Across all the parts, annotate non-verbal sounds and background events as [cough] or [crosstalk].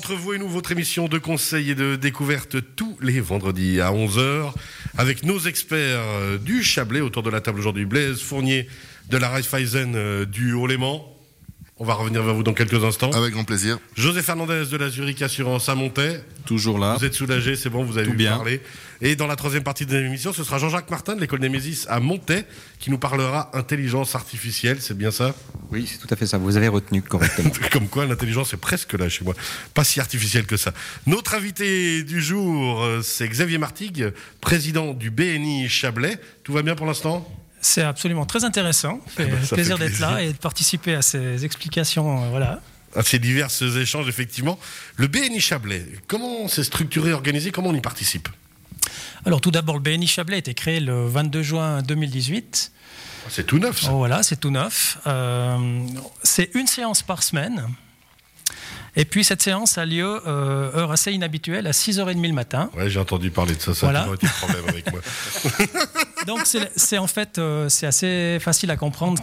entre vous et nous, votre émission de conseil et de découverte tous les vendredis à 11h avec nos experts euh, du Chablais autour de la table aujourd'hui. Blaise Fournier de la Raiffeisen euh, du Haut-Léman. On va revenir vers vous dans quelques instants. Avec grand plaisir. José Fernandez de la Zurich Assurance à Montaix. Toujours là. Vous êtes soulagé, c'est bon, vous avez Tout bien. parler. Et dans la troisième partie de l'émission, ce sera Jean-Jacques Martin de l'école Némésis à Montaix qui nous parlera intelligence artificielle, c'est bien ça? Oui, c'est tout à fait ça. Vous avez retenu correctement. [laughs] Comme quoi, l'intelligence est presque là chez moi. Pas si artificielle que ça. Notre invité du jour, euh, c'est Xavier Martigue, président du BNI Chablais. Tout va bien pour l'instant? C'est absolument très intéressant. Fait ben, ça plaisir fait d'être là et de participer à ces explications. euh, voilà. À ces divers échanges, effectivement. Le BNI Chablais, comment c'est structuré, organisé Comment on y participe? Alors tout d'abord, le BNI Chablais a été créé le 22 juin 2018. C'est tout neuf, ça. Oh, voilà, c'est tout neuf. Euh, c'est une séance par semaine. Et puis cette séance a lieu, euh, heure assez inhabituelle, à 6h30 le matin. Ouais, j'ai entendu parler de ça. Ça Voilà. a toujours été le problème avec moi. [laughs] Donc c'est en fait euh, c'est assez facile à comprendre.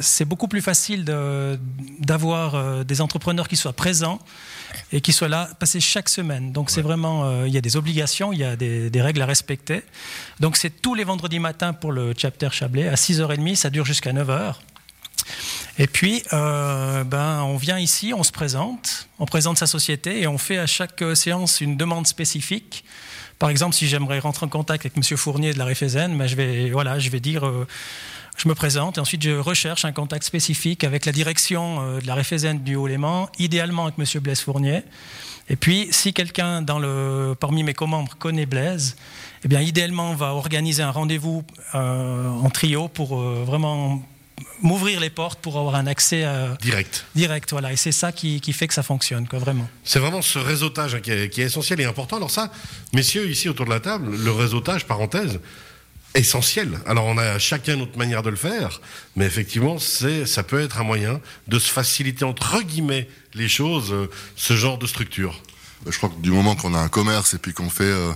C'est beaucoup plus facile de- d'avoir euh, des entrepreneurs qui soient présents et qui soient là, passer chaque semaine. Donc c'est vraiment euh, il y a des obligations, il y a des, des règles à respecter. Donc c'est tous les vendredis matins pour le chapter Chablais à 6h30, ça dure jusqu'à 9h. Et puis, euh, ben, on vient ici, on se présente, on présente sa société et on fait à chaque séance une demande spécifique. Par exemple, si j'aimerais rentrer en contact avec M. Fournier de la Réfézen, ben, je, vais, voilà, je vais dire, euh, je me présente et ensuite je recherche un contact spécifique avec la direction euh, de la Réfézen du Haut-Léman, idéalement avec M. Blaise Fournier. Et puis, si quelqu'un parmi mes co-membres connaît Blaise, eh bien, idéalement, on va organiser un rendez-vous euh, en trio pour vraiment m'ouvrir les portes pour avoir un accès euh, Direct. direct. Voilà. Et c'est ça qui, qui fait que ça fonctionne, quoi, vraiment. C'est vraiment ce réseautage hein, qui, est, qui est essentiel et important. Alors ça, messieurs, ici autour de la table, le réseautage, parenthèse, essentiel. Alors on a chacun notre manière de le faire, mais effectivement, c'est, ça peut être un moyen de se faciliter entre guillemets les choses, euh, ce genre de structure. Je crois que du moment qu'on a un commerce et puis qu'on fait euh,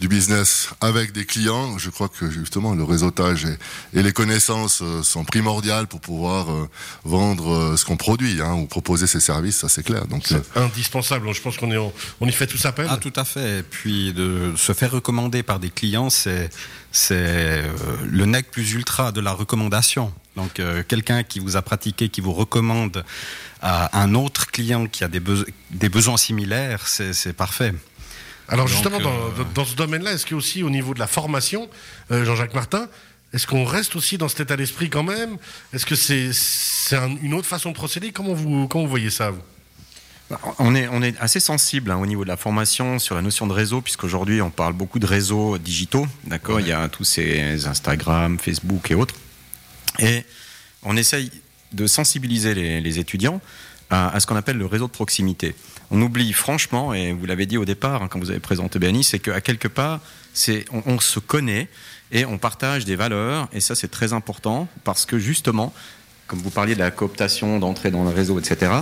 du business avec des clients, je crois que justement le réseautage et, et les connaissances euh, sont primordiales pour pouvoir euh, vendre euh, ce qu'on produit hein, ou proposer ses services, ça c'est clair. Donc euh, C'est indispensable. Je pense qu'on est, en- on y fait tous appel. Ah, tout à fait. Et puis de se faire recommander par des clients, c'est c'est euh, le nec plus ultra de la recommandation. Donc euh, quelqu'un qui vous a pratiqué, qui vous recommande à un autre client qui a des, beso- des besoins similaires, c'est parfait. Alors Donc, justement, dans, euh, dans ce domaine-là, est-ce qu'aussi au niveau de la formation, euh, Jean-Jacques Martin, est-ce qu'on reste aussi dans cet état d'esprit quand même? Est-ce que c'est c'est un- une autre façon de procéder? Comment vous, comment vous voyez ça vous? On est, on est assez sensible hein, au niveau de la formation sur la notion de réseau, puisqu'aujourd'hui on parle beaucoup de réseaux digitaux, d'accord? Il y a tous ces Instagram, Facebook et autres. Et on essaye de sensibiliser les, étudiants à, ce qu'on appelle le réseau de proximité. On oublie franchement, et vous l'avez dit au départ hein, quand vous avez présenté BNI, c'est qu'à quelque part, on, se connaît et on partage des valeurs, et ça c'est très important parce que justement, comme vous parliez de la cooptation, d'entrer dans le réseau, etc.,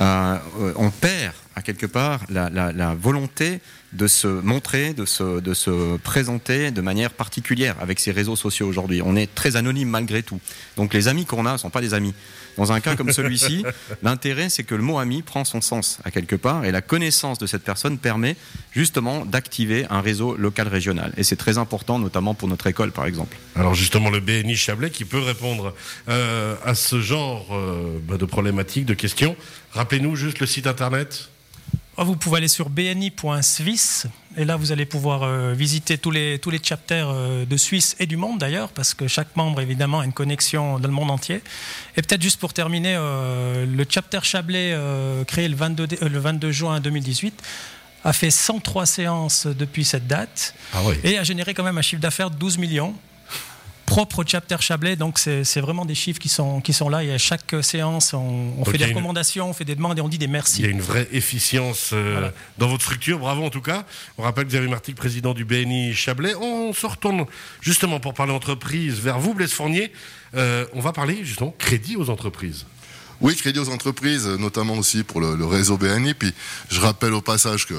euh, on perd à quelque part la volonté de se montrer, de se, de se présenter de manière particulière avec ces réseaux sociaux aujourd'hui. On est très anonyme malgré tout. Donc les amis qu'on a ne sont pas des amis. Dans un cas comme celui-ci, [laughs] l'intérêt c'est que le mot ami prend son sens à quelque part et la connaissance de cette personne permet justement d'activer un réseau local régional. Et c'est très important notamment pour notre école par exemple. Alors justement, le BNI Chablais qui peut répondre euh, à ce genre euh, bah, de problématiques, de questions. Rappelez-nous juste le site internet. Oh, Vous pouvez aller sur bni.suisse et là vous allez pouvoir euh, visiter tous les, tous les chapters euh, de Suisse et du monde d'ailleurs parce que chaque membre évidemment a une connexion dans le monde entier. Et peut-être juste pour terminer, euh, le chapter Chablais créé le 22, dé- euh, le 22 juin 2018 a fait 103 séances depuis cette date Ah oui. et a généré quand même un chiffre d'affaires de 12 millions propre au chapter Chablais, donc c'est vraiment des chiffres qui sont, qui sont là et à chaque séance on, fait des une- recommandations, on fait des demandes et on dit des merci. Il y a une vraie efficience euh, Voilà. dans votre structure. Bravo en tout cas. On rappelle Xavier Martic, président du BNI Chablais. On se retourne justement pour parler entreprise vers vous, Blaise Fournier. Euh, on va parler justement crédit aux entreprises. Oui, crédit aux entreprises, notamment aussi pour le, réseau BNI. Puis je rappelle au passage que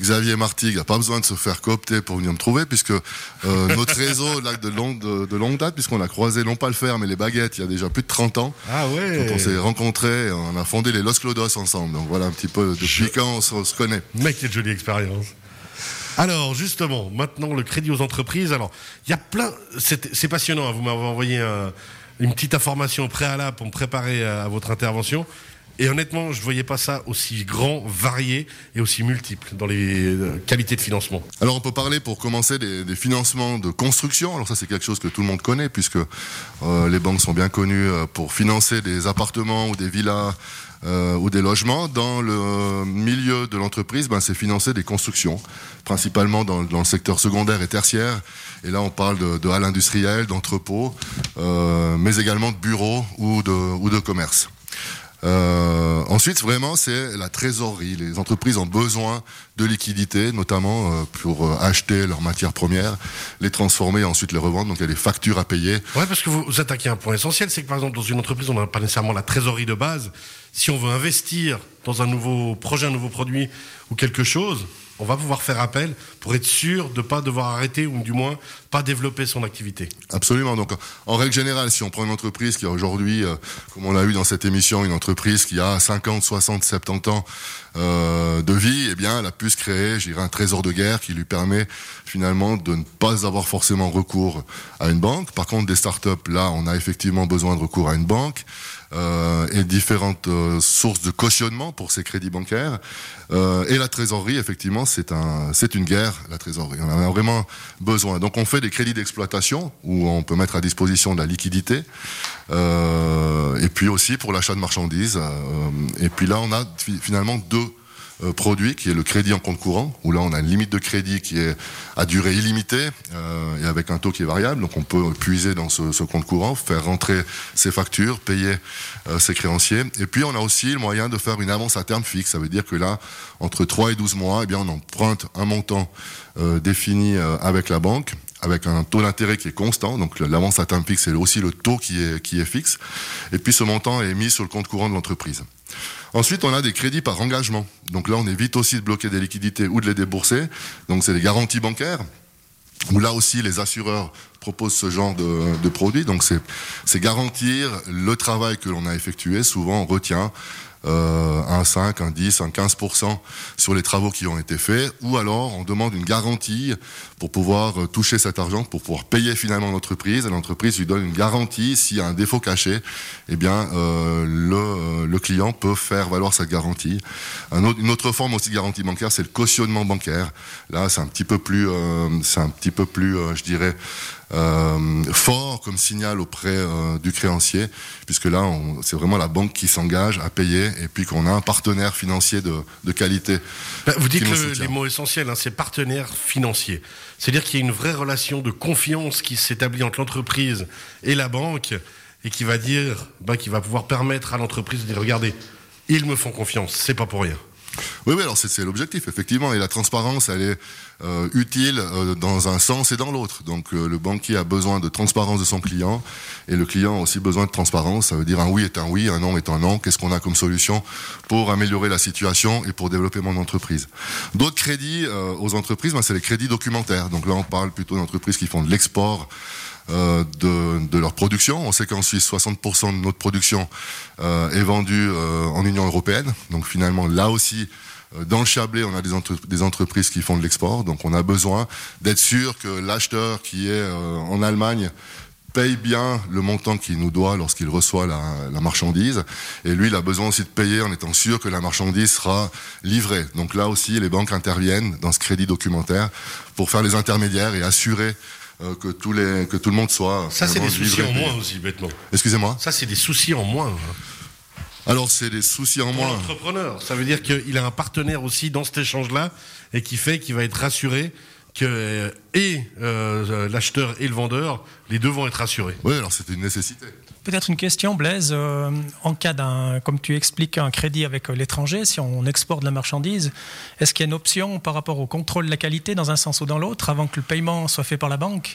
Xavier Martigues n'a pas besoin de se faire coopter pour venir me trouver, puisque euh, notre [laughs] réseau là, de, longue, de, longue date, puisqu'on a croisé non pas le fer, mais les baguettes il y a déjà plus de 30 ans. Ah ouais on s'est rencontrés, on a fondé les Los Clodos ensemble. Donc voilà un petit peu depuis quand on se, connaît. Mec, quelle jolie expérience. Alors justement, maintenant le crédit aux entreprises. Alors il y a plein, c'est passionnant. Hein. Vous m'avez envoyé une petite information préalable pour me préparer à, votre intervention. Et honnêtement, je ne voyais pas ça aussi grand, varié et aussi multiple dans les euh, qualités de financement. Alors on peut parler pour commencer des, financements de construction. Alors ça c'est quelque chose que tout le monde connaît puisque euh, les banques sont bien connues euh, pour financer des appartements ou des villas ou des logements. Dans le milieu de l'entreprise, ben, c'est financer des constructions, principalement dans, le secteur secondaire et tertiaire. Et là, on parle de, halles industrielles, d'entrepôts, mais également de bureaux ou de, ou de commerce. Euh, ensuite, vraiment, c'est la trésorerie. Les entreprises ont besoin de liquidités, notamment euh, pour euh, acheter leurs matières premières, les transformer et ensuite les revendre. Donc il y a des factures à payer. Ouais, parce que vous attaquez un point essentiel, c'est que par exemple dans une entreprise, on n'a pas nécessairement la trésorerie de base. Si on veut investir dans un nouveau projet, un nouveau produit ou quelque chose, on va pouvoir faire appel pour être sûr de ne pas devoir arrêter ou du moins pas développer son activité. Absolument. Donc, en règle générale, si on prend une entreprise qui a aujourd'hui, euh, comme on l'a eu dans cette émission, une entreprise qui a 50, 60, 70 ans euh, de vie, eh bien, elle a pu se créer, je un trésor de guerre qui lui permet finalement de ne pas avoir forcément recours à une banque. Par contre, des startups, là, on a effectivement besoin de recours à une banque. Euh, et différentes euh, sources de cautionnement pour ces crédits bancaires. Euh, et la trésorerie, effectivement, c'est un, c'est une guerre, la trésorerie. On en a vraiment besoin. Donc on fait des crédits d'exploitation où on peut mettre à disposition de la liquidité. et puis aussi pour l'achat de marchandises. et puis là, on a finalement deux euh, produit qui est le crédit en compte courant, où là on a une limite de crédit qui est à durée illimitée euh, et avec un taux qui est variable. Donc on peut puiser dans ce, ce compte courant, faire rentrer ses factures, payer euh, ses créanciers. Et puis on a aussi le moyen de faire une avance à terme fixe. Ça veut dire que là, entre 3 et 12 mois, eh bien, on emprunte un montant euh, défini avec la banque avec un taux d'intérêt qui est constant, donc l'avance à terme fixe, c'est aussi le taux qui est, qui est fixe, et puis ce montant est mis sur le compte courant de l'entreprise. Ensuite, on a des crédits par engagement. Donc là, on évite aussi de bloquer des liquidités ou de les débourser. Donc c'est des garanties bancaires où là aussi les assureurs proposent ce genre de, de produits. Donc c'est garantir le travail que l'on a effectué. Souvent on retient euh, un 5, un 10, un 15% sur les travaux qui ont été faits, ou alors on demande une garantie pour pouvoir euh, toucher cet argent, pour pouvoir payer finalement l'entreprise, et l'entreprise lui donne une garantie, s'il y a un défaut caché, eh bien euh, le, le, client peut faire valoir cette garantie. Une autre forme aussi de garantie bancaire, c'est le cautionnement bancaire. Là, c'est un petit peu plus, c'est un petit peu plus, je dirais, fort comme signal auprès du créancier, puisque là, c'est vraiment la banque qui s'engage à payer et puis qu'on a un partenaire financier de, de qualité. Bah, vous dites le, les mots essentiels, hein, c'est partenaire financier. C'est-à-dire qu'il y a une vraie relation de confiance qui s'établit entre l'entreprise et la banque et qui va dire, bah, qui va pouvoir permettre à l'entreprise de dire, regardez, ils me font confiance, c'est pas pour rien. Oui, oui, alors c'est l'objectif, effectivement. Et la transparence, elle est euh, utile euh, dans un sens et dans l'autre. Donc euh, le banquier a besoin de transparence de son client et le client a aussi besoin de transparence. Ça veut dire un oui est un oui, un non est un non. Qu'est-ce qu'on a comme solution pour améliorer la situation et pour développer mon entreprise? D'autres crédits aux entreprises, ben, c'est les crédits documentaires. Donc là, on parle plutôt d'entreprises qui font de l'export. Euh, de, de, leur production. On sait qu'en Suisse, 60% de notre production euh, est vendue euh, en Union européenne. Donc finalement, là aussi, dans le Chablais, on a des, des, entreprises qui font de l'export. Donc on a besoin d'être sûr que l'acheteur qui est en Allemagne paye bien le montant qu'il nous doit lorsqu'il reçoit la, la, marchandise. Et lui, il a besoin aussi de payer en étant sûr que la marchandise sera livrée. Donc là aussi, les banques interviennent dans ce crédit documentaire pour faire les intermédiaires et assurer euh, que, tous les, que tout le monde soit. Ça, c'est des soucis en moins aussi, bêtement. Excusez-moi Ça, c'est des soucis en moins. Hein. Alors, c'est des soucis en moins. L'entrepreneur, ça veut dire qu'il a un partenaire aussi dans cet échange-là et qui fait qu'il va être rassuré que euh, et euh, l'acheteur et le vendeur, les deux vont être rassurés. Oui, alors c'est une nécessité. Peut-être une question, Blaise. Euh, en cas d'un, comme tu expliques, un crédit avec euh, l'étranger, si on exporte de la marchandise, est-ce qu'il y a une option par rapport au contrôle de la qualité dans un sens ou dans l'autre avant que le paiement soit fait par la banque?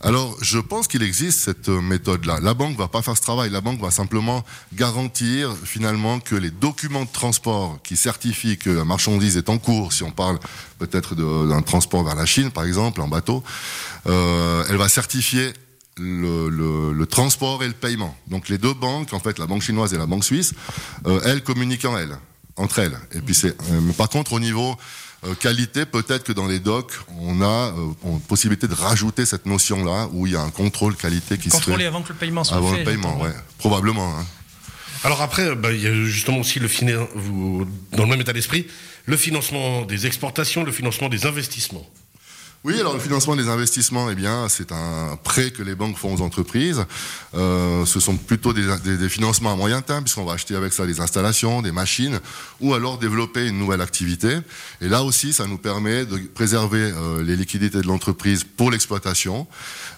Alors, je pense qu'il existe cette euh, méthode-là. La banque va pas faire ce travail. La banque va simplement garantir finalement que les documents de transport qui certifient que la marchandise est en cours, si on parle peut-être d'un transport vers la Chine, par exemple, en bateau, elle va certifier le, le, le, transport et le paiement. Donc les deux banques, en fait, la banque chinoise et la banque suisse, euh, elles communiquent en elles, entre elles. Et puis c'est, euh, par contre, au niveau euh, qualité, peut-être que dans les docs, on a euh, possibilité de rajouter cette notion-là, où il y a un contrôle qualité qui Contrôler se fait. avant que le paiement soit avant fait. le paiement, ouais. Probablement. Hein. Alors après, bah, il y a justement aussi le dans le même état d'esprit, le financement des exportations, le financement des investissements. Oui, alors le financement des investissements, eh bien, c'est un prêt que les banques font aux entreprises. Euh, ce sont plutôt des, des, des, financements à moyen terme, puisqu'on va acheter avec ça des installations, des machines, ou alors développer une nouvelle activité. Et là aussi, ça nous permet de préserver euh, les liquidités de l'entreprise pour l'exploitation.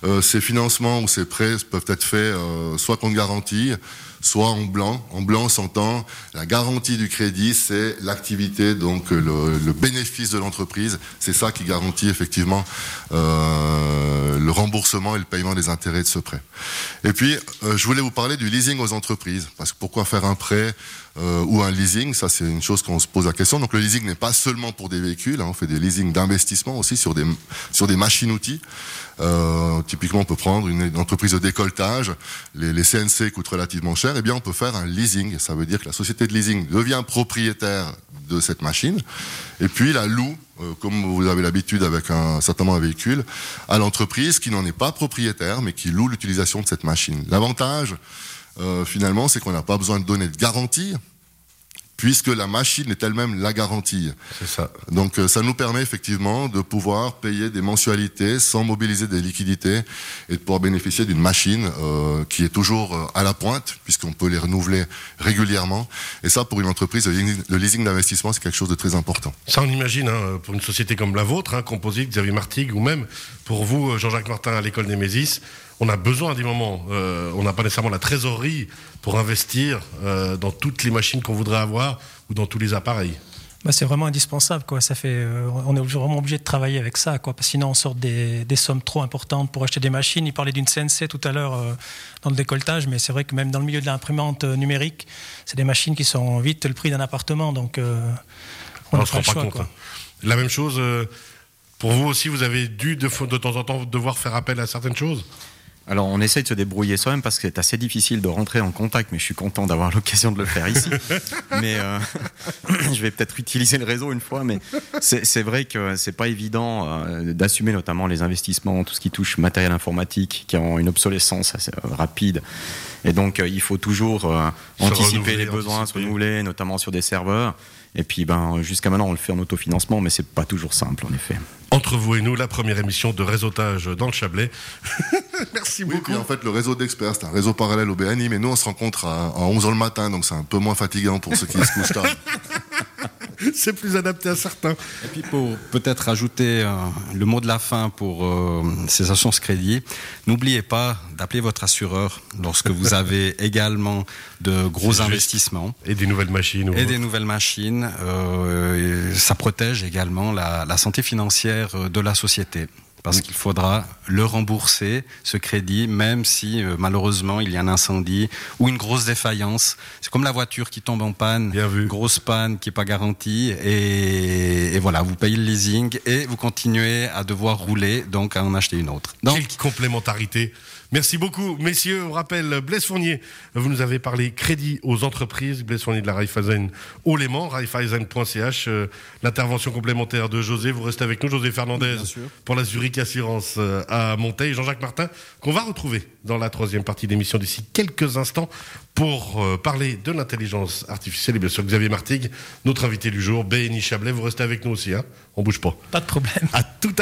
Euh, ces financements ou ces prêts peuvent être faits euh, soit contre garantie, soit en blanc. En blanc s'entend la garantie du crédit, c'est l'activité, donc le, le, bénéfice de l'entreprise. C'est ça qui garantit effectivement euh, le remboursement et le paiement des intérêts de ce prêt. Et puis, euh, je voulais vous parler du leasing aux entreprises. Parce que pourquoi faire un prêt euh, ou un leasing Ça, c'est une chose qu'on se pose la question. Donc, le leasing n'est pas seulement pour des véhicules. Hein, on fait des leasings d'investissement aussi sur des, sur des machines-outils. Euh, typiquement, on peut prendre une, entreprise de décolletage. Les, CNC coûtent relativement cher. Eh bien, on peut faire un leasing. Ça veut dire que la société de leasing devient propriétaire de cette machine et puis la loue, euh, comme vous avez l'habitude avec un certainement un véhicule, à l'entreprise qui n'en est pas propriétaire mais qui loue l'utilisation de cette machine. L'avantage, finalement, c'est qu'on n'a pas besoin de donner de garantie puisque la machine est elle-même la garantie. C'est ça. Donc euh, ça nous permet effectivement de pouvoir payer des mensualités sans mobiliser des liquidités et de pouvoir bénéficier d'une machine euh, qui est toujours euh, à la pointe puisqu'on peut les renouveler régulièrement. Et ça, pour une entreprise, le leasing d'investissement, c'est quelque chose de très important. Ça, on imagine, hein, pour une société comme la vôtre, hein, Composite, Xavier Martigues, ou même pour vous, Jean-Jacques Martin, à l'école des Mésis, on a besoin à des moments, euh, on n'a pas nécessairement la trésorerie pour investir euh, dans toutes les machines qu'on voudrait avoir ou dans tous les appareils. Bah c'est vraiment indispensable, quoi. Ça fait, euh, on est vraiment obligé de travailler avec ça, quoi. Parce que sinon, on sort des, des, sommes trop importantes pour acheter des machines. Il parlait d'une CNC tout à l'heure euh, dans le décolletage, mais c'est vrai que même dans le milieu de l'imprimante euh, numérique, c'est des machines qui sont vite le prix d'un appartement. Donc, euh, on ne se rend pas choix, compte. Quoi. La même chose. pour vous aussi, vous avez dû de, de temps en temps devoir faire appel à certaines choses? Alors on essaye de se débrouiller soi-même parce que c'est assez difficile de rentrer en contact, mais je suis content d'avoir [laughs] l'occasion de le faire ici. [laughs] mais euh, [clears throat] je vais peut-être utiliser le réseau une fois, mais c'est vrai que c'est pas évident euh, d'assumer notamment les investissements, tout ce qui touche matériel informatique, qui ont une obsolescence assez, euh, rapide. Et donc euh, il faut toujours anticiper les besoins, anticiper. se renouveler, notamment sur des serveurs. Et puis, ben, jusqu'à maintenant, on le fait en autofinancement, mais c'est pas toujours simple, en effet. Entre vous et nous, la première émission de réseautage dans le Chablais. [laughs] Merci oui, beaucoup. Puis en fait, le réseau d'experts, c'est un réseau parallèle au BNI, mais nous, on se rencontre à, à 11h le matin, donc c'est un peu moins fatigant pour ceux qui se couchent tard. [laughs] [laughs] c'est plus adapté à certains. Et puis pour peut-être ajouter euh, le mot de la fin pour euh, ces assurances crédit, n'oubliez pas d'appeler votre assureur lorsque vous [laughs] avez également de gros investissements. Et des nouvelles machines. Et des nouvelles machines. Euh, ça protège également la, la santé financière de la société parce qu'il faudra le rembourser, ce crédit, même si euh, malheureusement il y a un incendie ou une grosse défaillance. C'est comme la voiture qui tombe en panne, Bien vu. grosse panne qui n'est pas garantie, et, et, voilà, vous payez le leasing et vous continuez à devoir rouler, donc à en acheter une autre. Donc, Quelle complémentarité Merci beaucoup, messieurs. On rappelle Blaise Fournier, vous nous avez parlé crédit aux entreprises. Blaise Fournier de la Raiffeisen au Léman, raiffeisen.ch. Euh, L'intervention complémentaire de José. Vous restez avec nous, José Fernandez, pour la Zurich Assurance euh, à Monteil. Jean-Jacques Martin, qu'on va retrouver dans la troisième partie d'émission d'ici quelques instants pour euh, parler de l'intelligence artificielle. Et bien sûr, Xavier Martigues, notre invité du jour, BNI Chablais. Vous restez avec nous aussi, hein On bouge pas. Pas de problème. À tout à